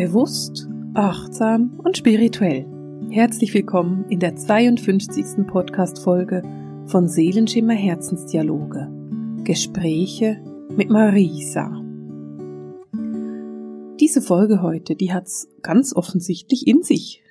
Bewusst, achtsam und spirituell. Herzlich willkommen in der 52. Podcast-Folge von Seelenschimmer Herzensdialoge. Gespräche mit Marisa. Diese Folge heute, die hat's ganz offensichtlich in sich.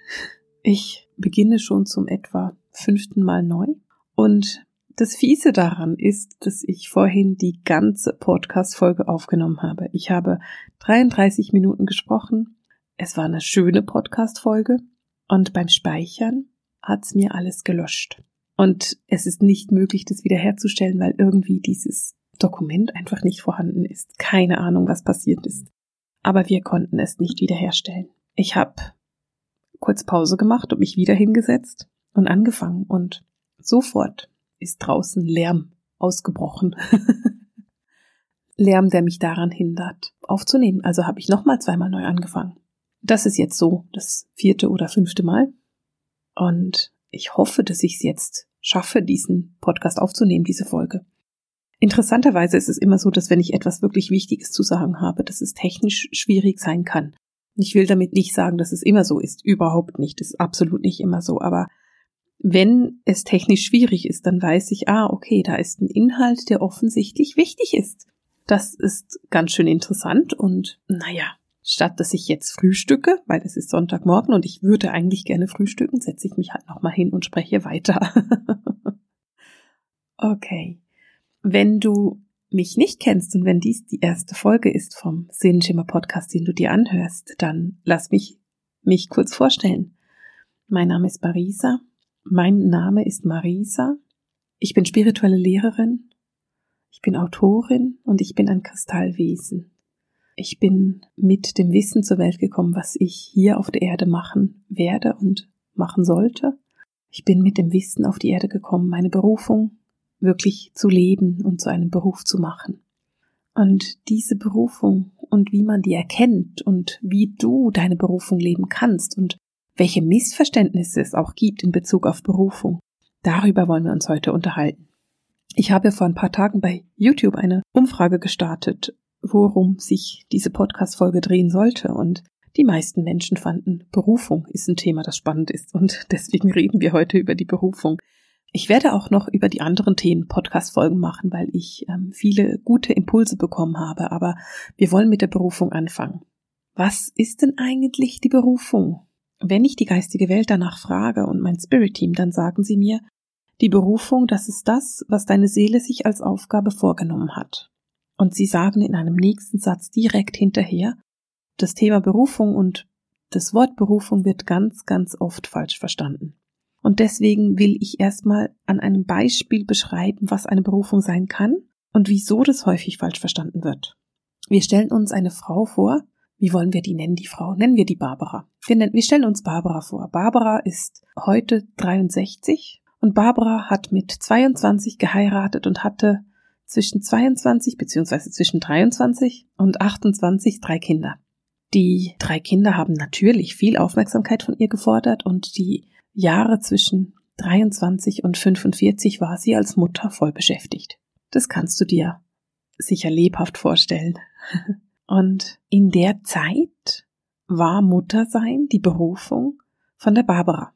Ich beginne schon zum etwa fünften Mal neu und das Fiese daran ist, dass ich vorhin die ganze Podcast-Folge aufgenommen habe. Ich habe 33 Minuten gesprochen. Es war eine schöne Podcast-Folge. Und beim Speichern hat's mir alles gelöscht. Und es ist nicht möglich, das wiederherzustellen, weil irgendwie dieses Dokument einfach nicht vorhanden ist. Keine Ahnung, was passiert ist. Aber wir konnten es nicht wiederherstellen. Ich habe kurz Pause gemacht und mich wieder hingesetzt und angefangen und sofort ist draußen Lärm ausgebrochen. Lärm, der mich daran hindert, aufzunehmen. Also habe ich nochmal zweimal neu angefangen. Das ist jetzt so das vierte oder fünfte Mal. Und ich hoffe, dass ich es jetzt schaffe, diesen Podcast aufzunehmen, diese Folge. Interessanterweise ist es immer so, dass wenn ich etwas wirklich Wichtiges zu sagen habe, dass es technisch schwierig sein kann. Ich will damit nicht sagen, dass es immer so ist. Überhaupt nicht. Das ist absolut nicht immer so. Aber wenn es technisch schwierig ist, dann weiß ich, ah, okay, da ist ein Inhalt, der offensichtlich wichtig ist. Das ist ganz schön interessant und naja, statt dass ich jetzt frühstücke, weil es ist Sonntagmorgen und ich würde eigentlich gerne frühstücken, setze ich mich halt nochmal hin und spreche weiter. okay. Wenn du mich nicht kennst und wenn dies die erste Folge ist vom Sehenschimmer Podcast, den du dir anhörst, dann lass mich mich kurz vorstellen. Mein Name ist Marisa mein Name ist Marisa. Ich bin spirituelle Lehrerin. Ich bin Autorin und ich bin ein Kristallwesen. Ich bin mit dem Wissen zur Welt gekommen, was ich hier auf der Erde machen werde und machen sollte. Ich bin mit dem Wissen auf die Erde gekommen, meine Berufung wirklich zu leben und zu einem Beruf zu machen. Und diese Berufung und wie man die erkennt und wie du deine Berufung leben kannst und welche Missverständnisse es auch gibt in Bezug auf Berufung. Darüber wollen wir uns heute unterhalten. Ich habe vor ein paar Tagen bei YouTube eine Umfrage gestartet, worum sich diese Podcast-Folge drehen sollte und die meisten Menschen fanden, Berufung ist ein Thema, das spannend ist und deswegen reden wir heute über die Berufung. Ich werde auch noch über die anderen Themen Podcast-Folgen machen, weil ich ähm, viele gute Impulse bekommen habe, aber wir wollen mit der Berufung anfangen. Was ist denn eigentlich die Berufung? Wenn ich die geistige Welt danach frage und mein Spirit-Team, dann sagen sie mir, die Berufung, das ist das, was deine Seele sich als Aufgabe vorgenommen hat. Und sie sagen in einem nächsten Satz direkt hinterher, das Thema Berufung und das Wort Berufung wird ganz, ganz oft falsch verstanden. Und deswegen will ich erstmal an einem Beispiel beschreiben, was eine Berufung sein kann und wieso das häufig falsch verstanden wird. Wir stellen uns eine Frau vor, wie wollen wir die nennen, die Frau? Nennen wir die Barbara. Wir, nennen, wir stellen uns Barbara vor. Barbara ist heute 63 und Barbara hat mit 22 geheiratet und hatte zwischen 22 beziehungsweise zwischen 23 und 28 drei Kinder. Die drei Kinder haben natürlich viel Aufmerksamkeit von ihr gefordert und die Jahre zwischen 23 und 45 war sie als Mutter voll beschäftigt. Das kannst du dir sicher lebhaft vorstellen. Und in der Zeit war Muttersein die Berufung von der Barbara.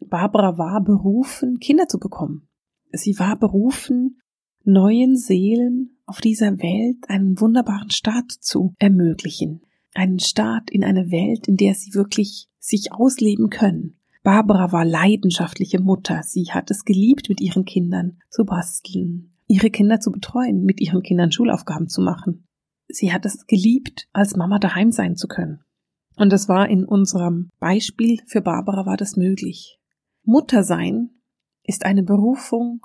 Barbara war berufen, Kinder zu bekommen. Sie war berufen, neuen Seelen auf dieser Welt einen wunderbaren Start zu ermöglichen. Einen Start in eine Welt, in der sie wirklich sich ausleben können. Barbara war leidenschaftliche Mutter. Sie hat es geliebt, mit ihren Kindern zu basteln, ihre Kinder zu betreuen, mit ihren Kindern Schulaufgaben zu machen sie hat es geliebt, als Mama daheim sein zu können. Und das war in unserem Beispiel für Barbara war das möglich. Mutter sein ist eine Berufung,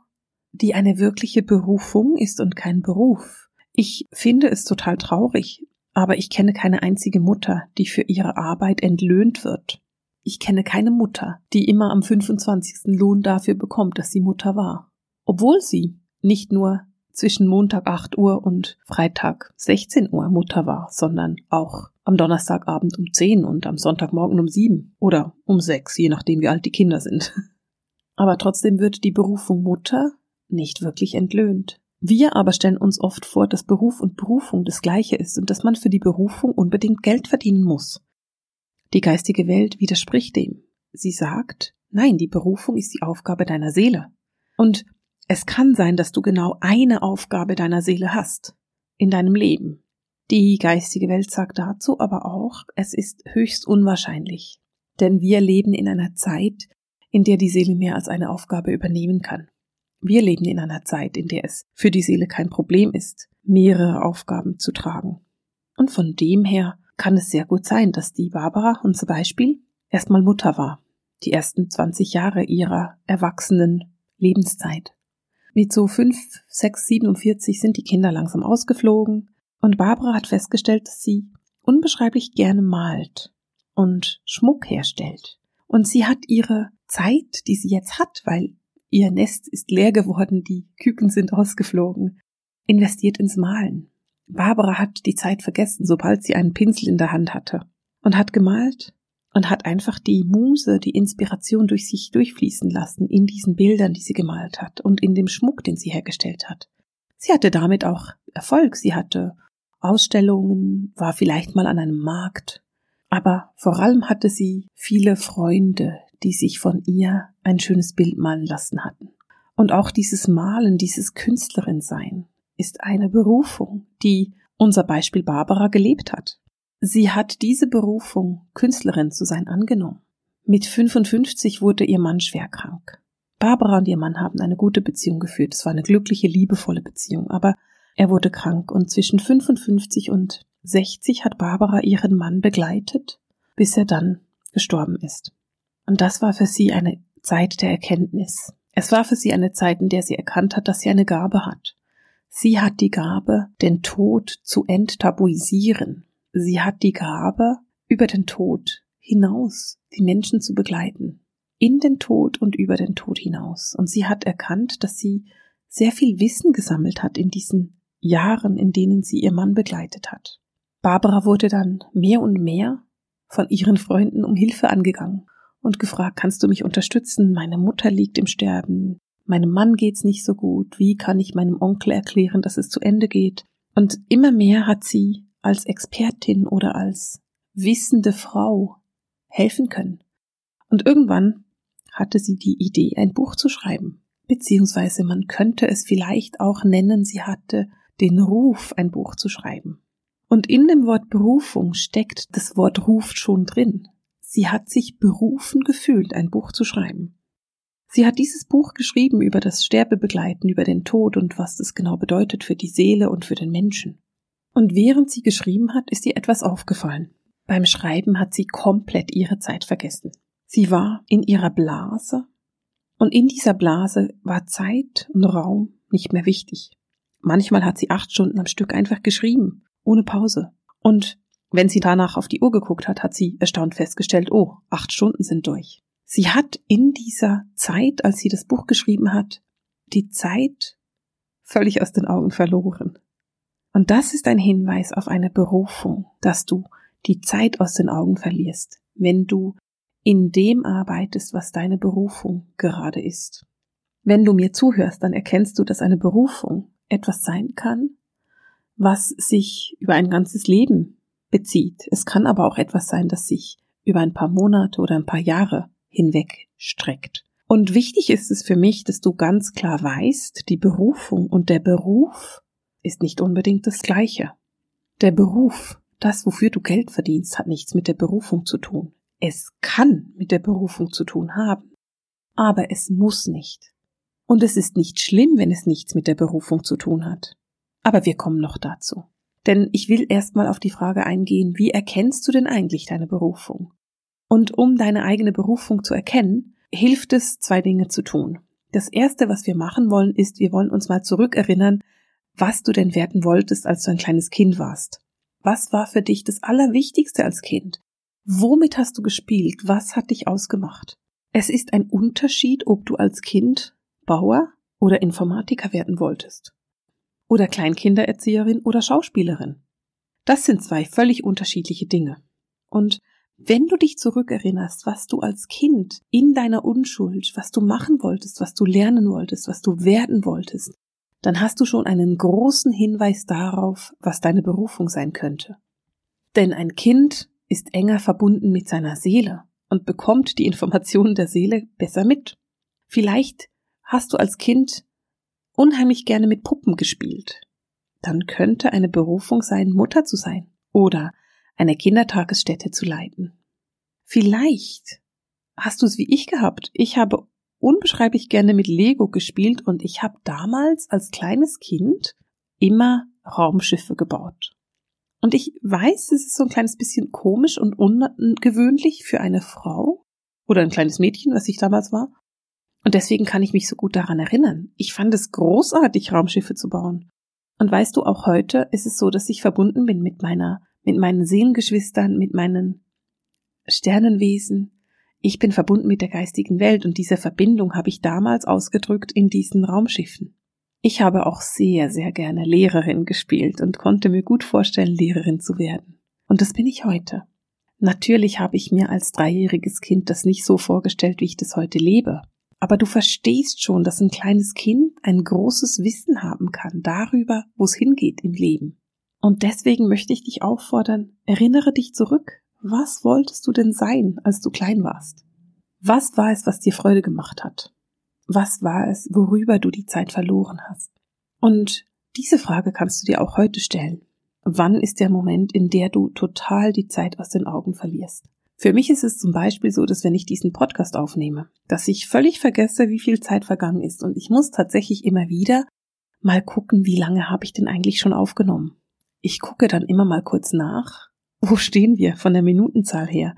die eine wirkliche Berufung ist und kein Beruf. Ich finde es total traurig, aber ich kenne keine einzige Mutter, die für ihre Arbeit entlöhnt wird. Ich kenne keine Mutter, die immer am 25. Lohn dafür bekommt, dass sie Mutter war. Obwohl sie nicht nur zwischen Montag 8 Uhr und Freitag 16 Uhr Mutter war, sondern auch am Donnerstagabend um 10 und am Sonntagmorgen um 7 oder um 6, je nachdem wie alt die Kinder sind. Aber trotzdem wird die Berufung Mutter nicht wirklich entlöhnt. Wir aber stellen uns oft vor, dass Beruf und Berufung das gleiche ist und dass man für die Berufung unbedingt Geld verdienen muss. Die geistige Welt widerspricht dem. Sie sagt, nein, die Berufung ist die Aufgabe deiner Seele. Und es kann sein, dass du genau eine Aufgabe deiner Seele hast in deinem Leben. Die geistige Welt sagt dazu aber auch, es ist höchst unwahrscheinlich. Denn wir leben in einer Zeit, in der die Seele mehr als eine Aufgabe übernehmen kann. Wir leben in einer Zeit, in der es für die Seele kein Problem ist, mehrere Aufgaben zu tragen. Und von dem her kann es sehr gut sein, dass die Barbara, unser Beispiel, erstmal Mutter war, die ersten 20 Jahre ihrer erwachsenen Lebenszeit. Mit so 5, 6, 47 sind die Kinder langsam ausgeflogen und Barbara hat festgestellt, dass sie unbeschreiblich gerne malt und Schmuck herstellt. Und sie hat ihre Zeit, die sie jetzt hat, weil ihr Nest ist leer geworden, die Küken sind ausgeflogen, investiert ins Malen. Barbara hat die Zeit vergessen, sobald sie einen Pinsel in der Hand hatte und hat gemalt und hat einfach die Muse, die Inspiration durch sich durchfließen lassen in diesen Bildern, die sie gemalt hat und in dem Schmuck, den sie hergestellt hat. Sie hatte damit auch Erfolg. Sie hatte Ausstellungen, war vielleicht mal an einem Markt, aber vor allem hatte sie viele Freunde, die sich von ihr ein schönes Bild malen lassen hatten. Und auch dieses Malen, dieses Künstlerin-Sein ist eine Berufung, die unser Beispiel Barbara gelebt hat. Sie hat diese Berufung, Künstlerin zu sein, angenommen. Mit 55 wurde ihr Mann schwer krank. Barbara und ihr Mann haben eine gute Beziehung geführt. Es war eine glückliche, liebevolle Beziehung. Aber er wurde krank und zwischen 55 und 60 hat Barbara ihren Mann begleitet, bis er dann gestorben ist. Und das war für sie eine Zeit der Erkenntnis. Es war für sie eine Zeit, in der sie erkannt hat, dass sie eine Gabe hat. Sie hat die Gabe, den Tod zu enttabuisieren. Sie hat die Gabe, über den Tod hinaus die Menschen zu begleiten. In den Tod und über den Tod hinaus. Und sie hat erkannt, dass sie sehr viel Wissen gesammelt hat in diesen Jahren, in denen sie ihr Mann begleitet hat. Barbara wurde dann mehr und mehr von ihren Freunden um Hilfe angegangen und gefragt, kannst du mich unterstützen? Meine Mutter liegt im Sterben. Meinem Mann geht's nicht so gut. Wie kann ich meinem Onkel erklären, dass es zu Ende geht? Und immer mehr hat sie als Expertin oder als wissende Frau helfen können. Und irgendwann hatte sie die Idee, ein Buch zu schreiben. Beziehungsweise man könnte es vielleicht auch nennen, sie hatte den Ruf, ein Buch zu schreiben. Und in dem Wort Berufung steckt das Wort Ruf schon drin. Sie hat sich berufen gefühlt, ein Buch zu schreiben. Sie hat dieses Buch geschrieben über das Sterbebegleiten, über den Tod und was das genau bedeutet für die Seele und für den Menschen. Und während sie geschrieben hat, ist ihr etwas aufgefallen. Beim Schreiben hat sie komplett ihre Zeit vergessen. Sie war in ihrer Blase und in dieser Blase war Zeit und Raum nicht mehr wichtig. Manchmal hat sie acht Stunden am Stück einfach geschrieben, ohne Pause. Und wenn sie danach auf die Uhr geguckt hat, hat sie erstaunt festgestellt, oh, acht Stunden sind durch. Sie hat in dieser Zeit, als sie das Buch geschrieben hat, die Zeit völlig aus den Augen verloren. Und das ist ein Hinweis auf eine Berufung, dass du die Zeit aus den Augen verlierst, wenn du in dem arbeitest, was deine Berufung gerade ist. Wenn du mir zuhörst, dann erkennst du, dass eine Berufung etwas sein kann, was sich über ein ganzes Leben bezieht. Es kann aber auch etwas sein, das sich über ein paar Monate oder ein paar Jahre hinweg streckt. Und wichtig ist es für mich, dass du ganz klar weißt, die Berufung und der Beruf ist nicht unbedingt das gleiche. Der Beruf, das, wofür du Geld verdienst, hat nichts mit der Berufung zu tun. Es kann mit der Berufung zu tun haben, aber es muss nicht. Und es ist nicht schlimm, wenn es nichts mit der Berufung zu tun hat. Aber wir kommen noch dazu. Denn ich will erstmal auf die Frage eingehen, wie erkennst du denn eigentlich deine Berufung? Und um deine eigene Berufung zu erkennen, hilft es, zwei Dinge zu tun. Das erste, was wir machen wollen, ist, wir wollen uns mal zurückerinnern, was du denn werden wolltest, als du ein kleines Kind warst. Was war für dich das Allerwichtigste als Kind? Womit hast du gespielt? Was hat dich ausgemacht? Es ist ein Unterschied, ob du als Kind Bauer oder Informatiker werden wolltest. Oder Kleinkindererzieherin oder Schauspielerin. Das sind zwei völlig unterschiedliche Dinge. Und wenn du dich zurückerinnerst, was du als Kind in deiner Unschuld, was du machen wolltest, was du lernen wolltest, was du werden wolltest, dann hast du schon einen großen Hinweis darauf, was deine Berufung sein könnte. Denn ein Kind ist enger verbunden mit seiner Seele und bekommt die Informationen der Seele besser mit. Vielleicht hast du als Kind unheimlich gerne mit Puppen gespielt. Dann könnte eine Berufung sein, Mutter zu sein oder eine Kindertagesstätte zu leiten. Vielleicht hast du es wie ich gehabt. Ich habe unbeschreiblich gerne mit Lego gespielt und ich habe damals als kleines Kind immer Raumschiffe gebaut. Und ich weiß, es ist so ein kleines bisschen komisch und ungewöhnlich für eine Frau oder ein kleines Mädchen, was ich damals war. Und deswegen kann ich mich so gut daran erinnern. Ich fand es großartig, Raumschiffe zu bauen. Und weißt du, auch heute ist es so, dass ich verbunden bin mit meiner, mit meinen Seelengeschwistern, mit meinen Sternenwesen. Ich bin verbunden mit der geistigen Welt und diese Verbindung habe ich damals ausgedrückt in diesen Raumschiffen. Ich habe auch sehr, sehr gerne Lehrerin gespielt und konnte mir gut vorstellen, Lehrerin zu werden. Und das bin ich heute. Natürlich habe ich mir als dreijähriges Kind das nicht so vorgestellt, wie ich das heute lebe. Aber du verstehst schon, dass ein kleines Kind ein großes Wissen haben kann darüber, wo es hingeht im Leben. Und deswegen möchte ich dich auffordern, erinnere dich zurück. Was wolltest du denn sein, als du klein warst? Was war es, was dir Freude gemacht hat? Was war es, worüber du die Zeit verloren hast? Und diese Frage kannst du dir auch heute stellen. Wann ist der Moment, in der du total die Zeit aus den Augen verlierst? Für mich ist es zum Beispiel so, dass wenn ich diesen Podcast aufnehme, dass ich völlig vergesse, wie viel Zeit vergangen ist und ich muss tatsächlich immer wieder mal gucken, wie lange habe ich denn eigentlich schon aufgenommen. Ich gucke dann immer mal kurz nach, wo stehen wir von der Minutenzahl her?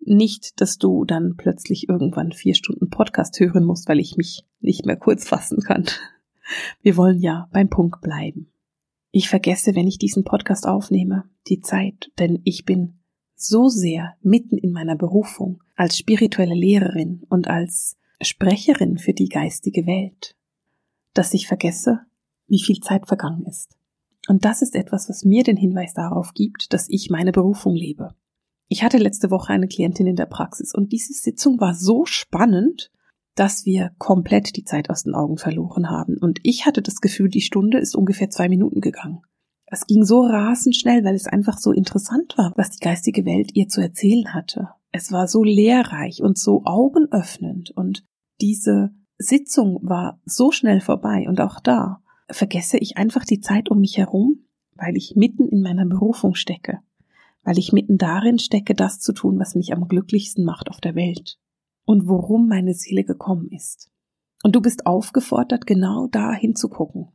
Nicht, dass du dann plötzlich irgendwann vier Stunden Podcast hören musst, weil ich mich nicht mehr kurz fassen kann. Wir wollen ja beim Punkt bleiben. Ich vergesse, wenn ich diesen Podcast aufnehme, die Zeit, denn ich bin so sehr mitten in meiner Berufung als spirituelle Lehrerin und als Sprecherin für die geistige Welt, dass ich vergesse, wie viel Zeit vergangen ist. Und das ist etwas, was mir den Hinweis darauf gibt, dass ich meine Berufung lebe. Ich hatte letzte Woche eine Klientin in der Praxis und diese Sitzung war so spannend, dass wir komplett die Zeit aus den Augen verloren haben. Und ich hatte das Gefühl, die Stunde ist ungefähr zwei Minuten gegangen. Es ging so rasend schnell, weil es einfach so interessant war, was die geistige Welt ihr zu erzählen hatte. Es war so lehrreich und so augenöffnend und diese Sitzung war so schnell vorbei und auch da vergesse ich einfach die Zeit um mich herum, weil ich mitten in meiner Berufung stecke weil ich mitten darin stecke, das zu tun, was mich am glücklichsten macht auf der Welt und worum meine Seele gekommen ist. Und du bist aufgefordert, genau da hinzugucken.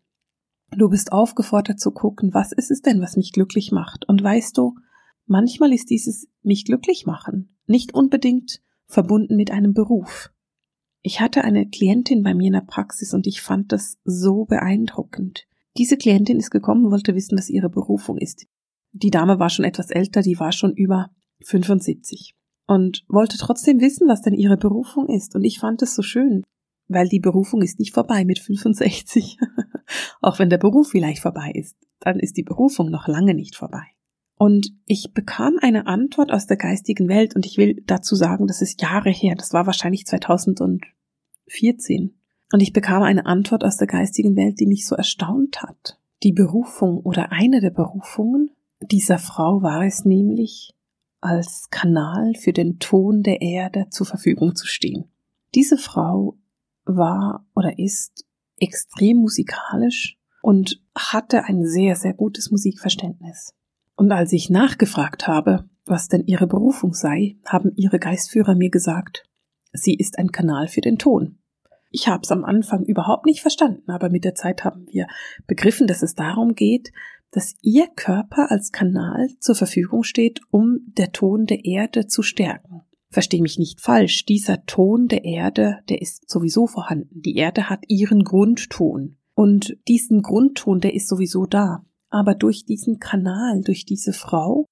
Du bist aufgefordert zu gucken, was ist es denn, was mich glücklich macht? Und weißt du, manchmal ist dieses mich glücklich machen nicht unbedingt verbunden mit einem Beruf. Ich hatte eine Klientin bei mir in der Praxis und ich fand das so beeindruckend. Diese Klientin ist gekommen wollte wissen, was ihre Berufung ist die Dame war schon etwas älter, die war schon über 75 und wollte trotzdem wissen, was denn ihre Berufung ist. Und ich fand es so schön, weil die Berufung ist nicht vorbei mit 65. Auch wenn der Beruf vielleicht vorbei ist, dann ist die Berufung noch lange nicht vorbei. Und ich bekam eine Antwort aus der geistigen Welt und ich will dazu sagen, das ist Jahre her, das war wahrscheinlich 2014. Und ich bekam eine Antwort aus der geistigen Welt, die mich so erstaunt hat. Die Berufung oder eine der Berufungen dieser Frau war es nämlich, als Kanal für den Ton der Erde zur Verfügung zu stehen. Diese Frau war oder ist extrem musikalisch und hatte ein sehr, sehr gutes Musikverständnis. Und als ich nachgefragt habe, was denn ihre Berufung sei, haben ihre Geistführer mir gesagt, sie ist ein Kanal für den Ton. Ich habe es am Anfang überhaupt nicht verstanden, aber mit der Zeit haben wir begriffen, dass es darum geht, dass Ihr Körper als Kanal zur Verfügung steht, um der Ton der Erde zu stärken. Versteh mich nicht falsch, dieser Ton der Erde, der ist sowieso vorhanden. Die Erde hat ihren Grundton. Und diesen Grundton, der ist sowieso da. Aber durch diesen Kanal, durch diese Frau,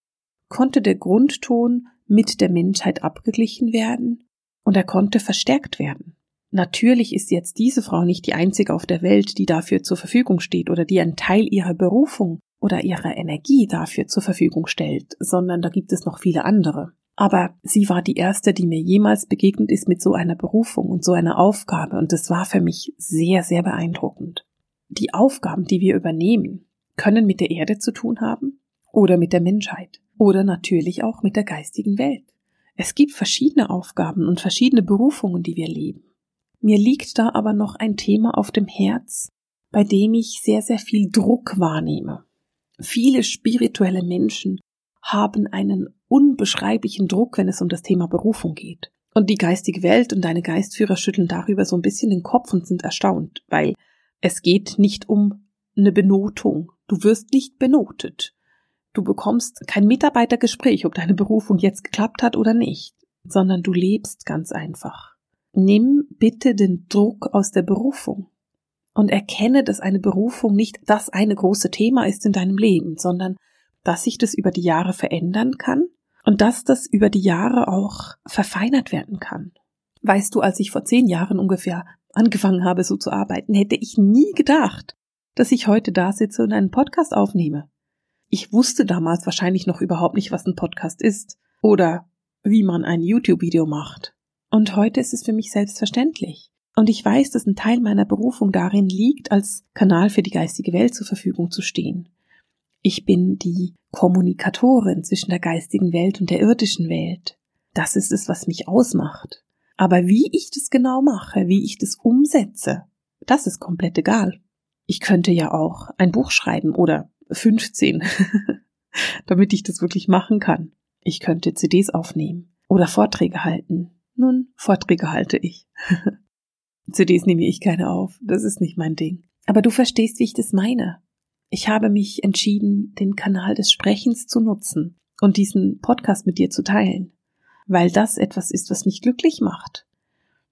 konnte der Grundton mit der Menschheit abgeglichen werden und er konnte verstärkt werden. Natürlich ist jetzt diese Frau nicht die einzige auf der Welt, die dafür zur Verfügung steht oder die ein Teil ihrer Berufung oder ihre Energie dafür zur Verfügung stellt, sondern da gibt es noch viele andere. Aber sie war die erste, die mir jemals begegnet ist mit so einer Berufung und so einer Aufgabe, und das war für mich sehr, sehr beeindruckend. Die Aufgaben, die wir übernehmen, können mit der Erde zu tun haben oder mit der Menschheit. oder natürlich auch mit der geistigen Welt. Es gibt verschiedene Aufgaben und verschiedene Berufungen, die wir leben. Mir liegt da aber noch ein Thema auf dem Herz, bei dem ich sehr, sehr viel Druck wahrnehme. Viele spirituelle Menschen haben einen unbeschreiblichen Druck, wenn es um das Thema Berufung geht. Und die geistige Welt und deine Geistführer schütteln darüber so ein bisschen den Kopf und sind erstaunt, weil es geht nicht um eine Benotung. Du wirst nicht benotet. Du bekommst kein Mitarbeitergespräch, ob deine Berufung jetzt geklappt hat oder nicht, sondern du lebst ganz einfach. Nimm bitte den Druck aus der Berufung und erkenne, dass eine Berufung nicht das eine große Thema ist in deinem Leben, sondern dass sich das über die Jahre verändern kann und dass das über die Jahre auch verfeinert werden kann. Weißt du, als ich vor zehn Jahren ungefähr angefangen habe, so zu arbeiten, hätte ich nie gedacht, dass ich heute da sitze und einen Podcast aufnehme. Ich wusste damals wahrscheinlich noch überhaupt nicht, was ein Podcast ist oder wie man ein YouTube-Video macht. Und heute ist es für mich selbstverständlich. Und ich weiß, dass ein Teil meiner Berufung darin liegt, als Kanal für die geistige Welt zur Verfügung zu stehen. Ich bin die Kommunikatorin zwischen der geistigen Welt und der irdischen Welt. Das ist es, was mich ausmacht. Aber wie ich das genau mache, wie ich das umsetze, das ist komplett egal. Ich könnte ja auch ein Buch schreiben oder 15, damit ich das wirklich machen kann. Ich könnte CDs aufnehmen oder Vorträge halten. Nun, Vorträge halte ich. CDs nehme ich keine auf, das ist nicht mein Ding. Aber du verstehst, wie ich das meine. Ich habe mich entschieden, den Kanal des Sprechens zu nutzen und diesen Podcast mit dir zu teilen, weil das etwas ist, was mich glücklich macht.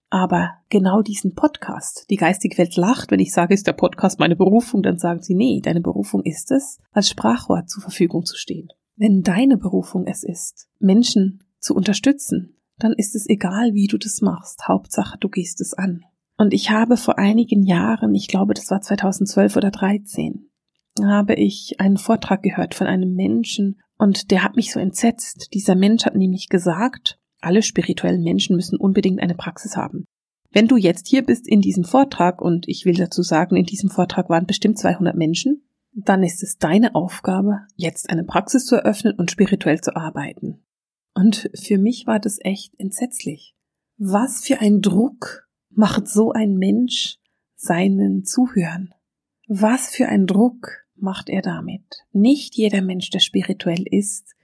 Aber genau diesen Podcast, die geistige Welt lacht, wenn ich sage, ist der Podcast meine Berufung, dann sagen sie, nee, deine Berufung ist es, als Sprachrohr zur Verfügung zu stehen. Wenn deine Berufung es ist, Menschen zu unterstützen, dann ist es egal, wie du das machst. Hauptsache, du gehst es an. Und ich habe vor einigen Jahren, ich glaube, das war 2012 oder 13, habe ich einen Vortrag gehört von einem Menschen und der hat mich so entsetzt. Dieser Mensch hat nämlich gesagt, alle spirituellen Menschen müssen unbedingt eine Praxis haben. Wenn du jetzt hier bist in diesem Vortrag und ich will dazu sagen, in diesem Vortrag waren bestimmt 200 Menschen, dann ist es deine Aufgabe, jetzt eine Praxis zu eröffnen und spirituell zu arbeiten. Und für mich war das echt entsetzlich. Was für ein Druck macht so ein Mensch seinen Zuhörern? Was für ein Druck macht er damit? Nicht jeder Mensch, der spirituell ist,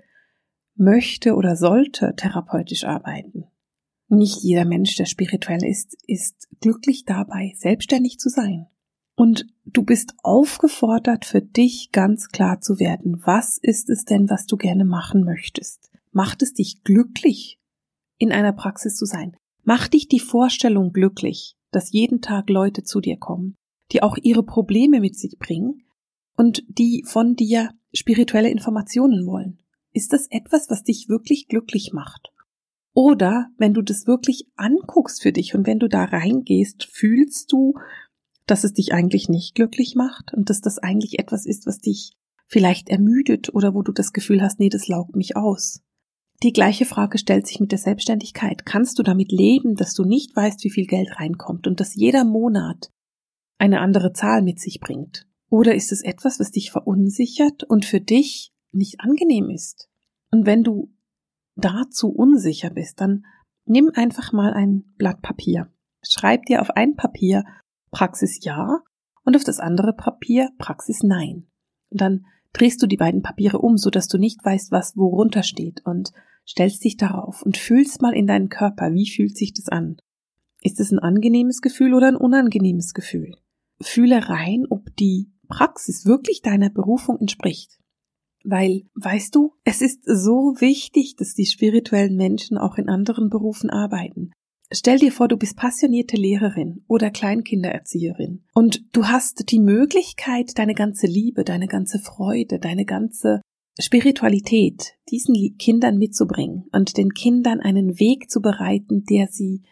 möchte oder sollte therapeutisch arbeiten. Nicht jeder Mensch, der spirituell ist, ist glücklich dabei, selbstständig zu sein. Und du bist aufgefordert, für dich ganz klar zu werden, was ist es denn, was du gerne machen möchtest? Macht es dich glücklich, in einer Praxis zu sein? Macht dich die Vorstellung glücklich, dass jeden Tag Leute zu dir kommen, die auch ihre Probleme mit sich bringen und die von dir spirituelle Informationen wollen? Ist das etwas, was dich wirklich glücklich macht? Oder wenn du das wirklich anguckst für dich und wenn du da reingehst, fühlst du, dass es dich eigentlich nicht glücklich macht und dass das eigentlich etwas ist, was dich vielleicht ermüdet oder wo du das Gefühl hast, nee, das laugt mich aus. Die gleiche Frage stellt sich mit der Selbstständigkeit. Kannst du damit leben, dass du nicht weißt, wie viel Geld reinkommt und dass jeder Monat eine andere Zahl mit sich bringt? Oder ist es etwas, was dich verunsichert und für dich nicht angenehm ist. Und wenn du dazu unsicher bist, dann nimm einfach mal ein Blatt Papier. Schreib dir auf ein Papier Praxis ja und auf das andere Papier Praxis nein. Und dann drehst du die beiden Papiere um, so dass du nicht weißt, was worunter steht und stellst dich darauf und fühlst mal in deinen Körper, wie fühlt sich das an? Ist es ein angenehmes Gefühl oder ein unangenehmes Gefühl? Fühle rein, ob die Praxis wirklich deiner Berufung entspricht. Weil, weißt du, es ist so wichtig, dass die spirituellen Menschen auch in anderen Berufen arbeiten. Stell dir vor, du bist passionierte Lehrerin oder Kleinkindererzieherin und du hast die Möglichkeit, deine ganze Liebe, deine ganze Freude, deine ganze Spiritualität diesen Kindern mitzubringen und den Kindern einen Weg zu bereiten, der sie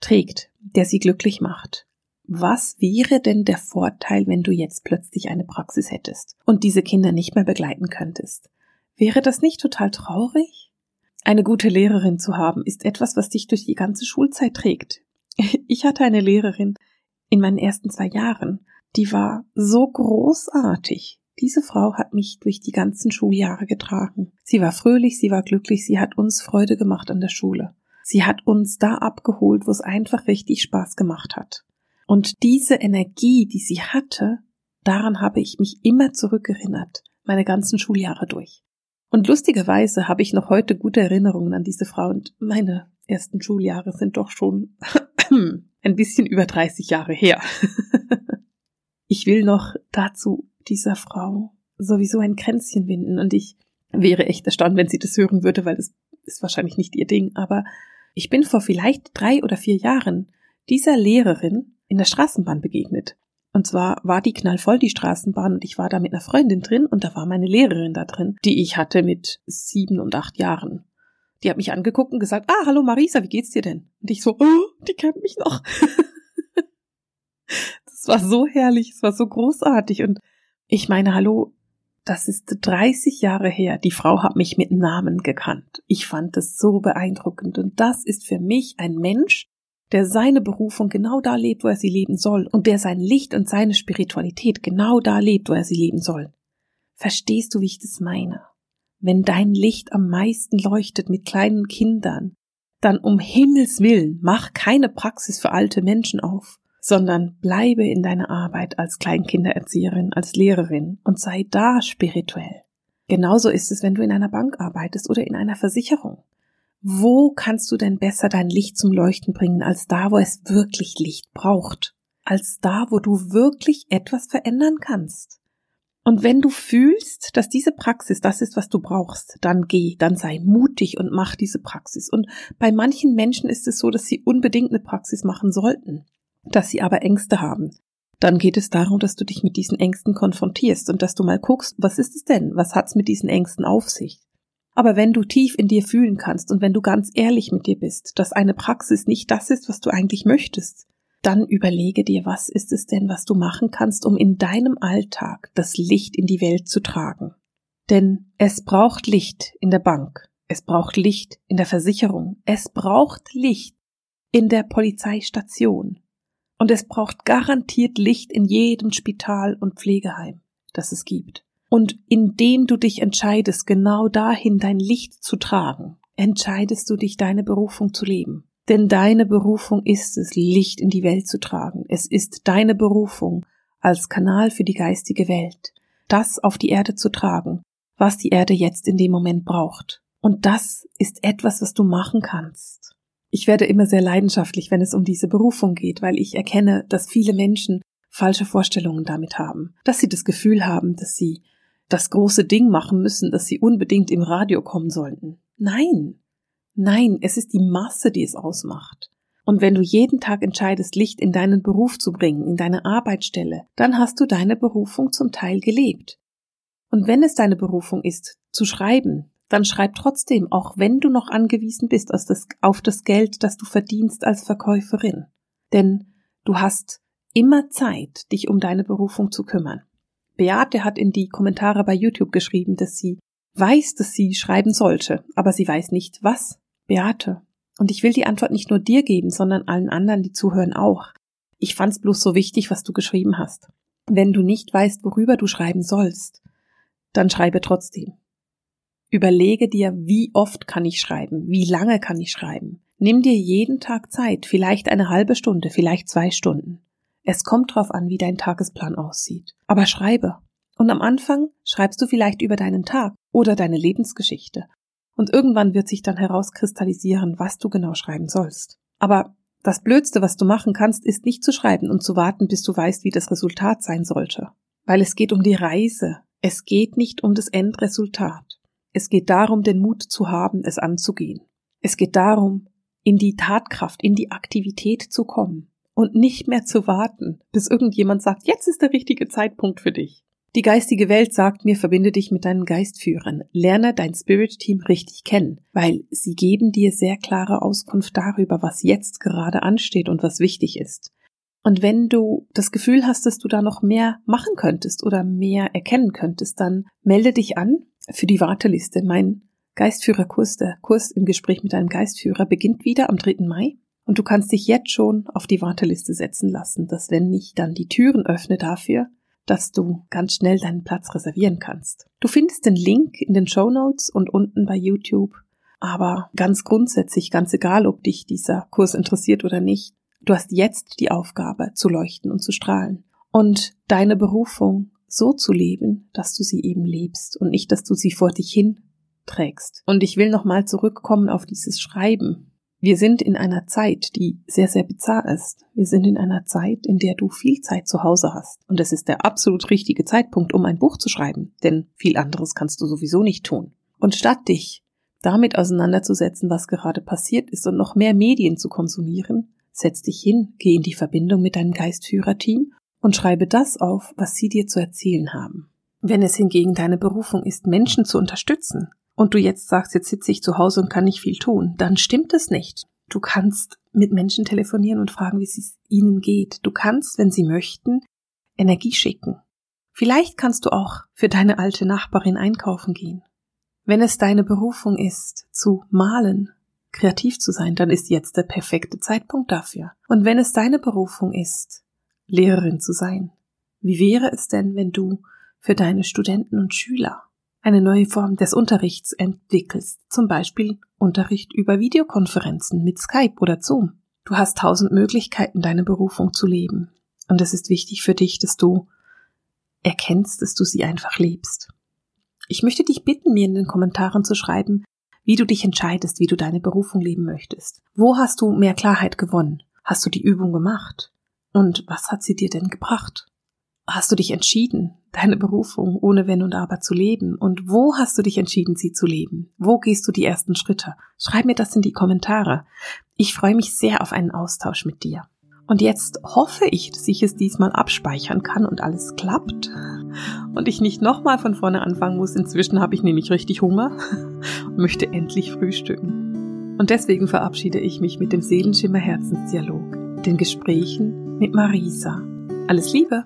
trägt, der sie glücklich macht was wäre denn der Vorteil, wenn du jetzt plötzlich eine Praxis hättest und diese Kinder nicht mehr begleiten könntest? Wäre das nicht total traurig? Eine gute Lehrerin zu haben, ist etwas, was dich durch die ganze Schulzeit trägt. Ich hatte eine Lehrerin in meinen ersten zwei Jahren, die war so großartig. Diese Frau hat mich durch die ganzen Schuljahre getragen. Sie war fröhlich, sie war glücklich, sie hat uns Freude gemacht an der Schule. Sie hat uns da abgeholt, wo es einfach richtig Spaß gemacht hat. Und diese Energie, die sie hatte, daran habe ich mich immer zurückerinnert, meine ganzen Schuljahre durch. Und lustigerweise habe ich noch heute gute Erinnerungen an diese Frau und meine ersten Schuljahre sind doch schon ein bisschen über 30 Jahre her. ich will noch dazu dieser Frau sowieso ein Kränzchen winden und ich wäre echt erstaunt, wenn sie das hören würde, weil das ist wahrscheinlich nicht ihr Ding, aber ich bin vor vielleicht drei oder vier Jahren dieser Lehrerin in der Straßenbahn begegnet. Und zwar war die knallvoll die Straßenbahn und ich war da mit einer Freundin drin und da war meine Lehrerin da drin, die ich hatte mit sieben und acht Jahren. Die hat mich angeguckt und gesagt, ah, hallo Marisa, wie geht's dir denn? Und ich so, oh, die kennt mich noch. das war so herrlich, es war so großartig und ich meine, hallo, das ist 30 Jahre her. Die Frau hat mich mit Namen gekannt. Ich fand es so beeindruckend. Und das ist für mich ein Mensch, der seine Berufung genau da lebt, wo er sie leben soll, und der sein Licht und seine Spiritualität genau da lebt, wo er sie leben soll. Verstehst du, wie ich das meine? Wenn dein Licht am meisten leuchtet mit kleinen Kindern, dann um Himmels willen mach keine Praxis für alte Menschen auf sondern bleibe in deiner Arbeit als Kleinkindererzieherin, als Lehrerin und sei da spirituell. Genauso ist es, wenn du in einer Bank arbeitest oder in einer Versicherung. Wo kannst du denn besser dein Licht zum Leuchten bringen als da, wo es wirklich Licht braucht? Als da, wo du wirklich etwas verändern kannst? Und wenn du fühlst, dass diese Praxis das ist, was du brauchst, dann geh, dann sei mutig und mach diese Praxis. Und bei manchen Menschen ist es so, dass sie unbedingt eine Praxis machen sollten dass sie aber Ängste haben. Dann geht es darum, dass du dich mit diesen Ängsten konfrontierst und dass du mal guckst, was ist es denn? Was hat's mit diesen Ängsten auf sich? Aber wenn du tief in dir fühlen kannst und wenn du ganz ehrlich mit dir bist, dass eine Praxis nicht das ist, was du eigentlich möchtest, dann überlege dir, was ist es denn, was du machen kannst, um in deinem Alltag das Licht in die Welt zu tragen. Denn es braucht Licht in der Bank, es braucht Licht in der Versicherung, es braucht Licht in der Polizeistation, und es braucht garantiert Licht in jedem Spital und Pflegeheim, das es gibt. Und indem du dich entscheidest, genau dahin dein Licht zu tragen, entscheidest du dich, deine Berufung zu leben. Denn deine Berufung ist es, Licht in die Welt zu tragen. Es ist deine Berufung als Kanal für die geistige Welt, das auf die Erde zu tragen, was die Erde jetzt in dem Moment braucht. Und das ist etwas, was du machen kannst. Ich werde immer sehr leidenschaftlich, wenn es um diese Berufung geht, weil ich erkenne, dass viele Menschen falsche Vorstellungen damit haben, dass sie das Gefühl haben, dass sie das große Ding machen müssen, dass sie unbedingt im Radio kommen sollten. Nein, nein, es ist die Masse, die es ausmacht. Und wenn du jeden Tag entscheidest, Licht in deinen Beruf zu bringen, in deine Arbeitsstelle, dann hast du deine Berufung zum Teil gelebt. Und wenn es deine Berufung ist, zu schreiben, dann schreib trotzdem, auch wenn du noch angewiesen bist auf das Geld, das du verdienst als Verkäuferin. Denn du hast immer Zeit, dich um deine Berufung zu kümmern. Beate hat in die Kommentare bei YouTube geschrieben, dass sie weiß, dass sie schreiben sollte, aber sie weiß nicht was. Beate. Und ich will die Antwort nicht nur dir geben, sondern allen anderen, die zuhören, auch. Ich fand's bloß so wichtig, was du geschrieben hast. Wenn du nicht weißt, worüber du schreiben sollst, dann schreibe trotzdem. Überlege dir, wie oft kann ich schreiben, wie lange kann ich schreiben. Nimm dir jeden Tag Zeit, vielleicht eine halbe Stunde, vielleicht zwei Stunden. Es kommt drauf an, wie dein Tagesplan aussieht. Aber schreibe. Und am Anfang schreibst du vielleicht über deinen Tag oder deine Lebensgeschichte. Und irgendwann wird sich dann herauskristallisieren, was du genau schreiben sollst. Aber das Blödste, was du machen kannst, ist nicht zu schreiben und zu warten, bis du weißt, wie das Resultat sein sollte. Weil es geht um die Reise. Es geht nicht um das Endresultat. Es geht darum, den Mut zu haben, es anzugehen. Es geht darum, in die Tatkraft, in die Aktivität zu kommen und nicht mehr zu warten, bis irgendjemand sagt, jetzt ist der richtige Zeitpunkt für dich. Die geistige Welt sagt mir, verbinde dich mit deinen Geistführern, lerne dein Spirit-Team richtig kennen, weil sie geben dir sehr klare Auskunft darüber, was jetzt gerade ansteht und was wichtig ist. Und wenn du das Gefühl hast, dass du da noch mehr machen könntest oder mehr erkennen könntest, dann melde dich an für die Warteliste. Mein Geistführerkurs, der Kurs im Gespräch mit einem Geistführer, beginnt wieder am 3. Mai. Und du kannst dich jetzt schon auf die Warteliste setzen lassen, dass wenn ich dann die Türen öffne dafür, dass du ganz schnell deinen Platz reservieren kannst. Du findest den Link in den Show Notes und unten bei YouTube. Aber ganz grundsätzlich, ganz egal, ob dich dieser Kurs interessiert oder nicht, du hast jetzt die Aufgabe zu leuchten und zu strahlen und deine Berufung so zu leben, dass du sie eben lebst und nicht, dass du sie vor dich hin trägst. Und ich will nochmal zurückkommen auf dieses Schreiben. Wir sind in einer Zeit, die sehr, sehr bizarr ist. Wir sind in einer Zeit, in der du viel Zeit zu Hause hast. Und es ist der absolut richtige Zeitpunkt, um ein Buch zu schreiben, denn viel anderes kannst du sowieso nicht tun. Und statt dich damit auseinanderzusetzen, was gerade passiert ist und noch mehr Medien zu konsumieren, setz dich hin, geh in die Verbindung mit deinem Geistführerteam und schreibe das auf, was sie dir zu erzählen haben. Wenn es hingegen deine Berufung ist, Menschen zu unterstützen, und du jetzt sagst, jetzt sitze ich zu Hause und kann nicht viel tun, dann stimmt es nicht. Du kannst mit Menschen telefonieren und fragen, wie es ihnen geht. Du kannst, wenn sie möchten, Energie schicken. Vielleicht kannst du auch für deine alte Nachbarin einkaufen gehen. Wenn es deine Berufung ist, zu malen, kreativ zu sein, dann ist jetzt der perfekte Zeitpunkt dafür. Und wenn es deine Berufung ist, Lehrerin zu sein, wie wäre es denn, wenn du für deine Studenten und Schüler eine neue Form des Unterrichts entwickelst, zum Beispiel Unterricht über Videokonferenzen mit Skype oder Zoom. Du hast tausend Möglichkeiten, deine Berufung zu leben. Und es ist wichtig für dich, dass du erkennst, dass du sie einfach lebst. Ich möchte dich bitten, mir in den Kommentaren zu schreiben, wie du dich entscheidest, wie du deine Berufung leben möchtest. Wo hast du mehr Klarheit gewonnen? Hast du die Übung gemacht? Und was hat sie dir denn gebracht? Hast du dich entschieden, deine Berufung ohne Wenn und Aber zu leben? Und wo hast du dich entschieden, sie zu leben? Wo gehst du die ersten Schritte? Schreib mir das in die Kommentare. Ich freue mich sehr auf einen Austausch mit dir. Und jetzt hoffe ich, dass ich es diesmal abspeichern kann und alles klappt und ich nicht nochmal von vorne anfangen muss. Inzwischen habe ich nämlich richtig Hunger und möchte endlich frühstücken. Und deswegen verabschiede ich mich mit dem Seelenschimmer Herzensdialog, den Gesprächen mit Marisa. Alles Liebe!